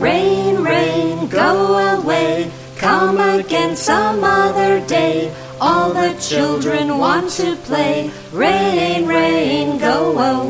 Rain, rain, go away, come again some other day. All the children want to play. Rain, rain, go away.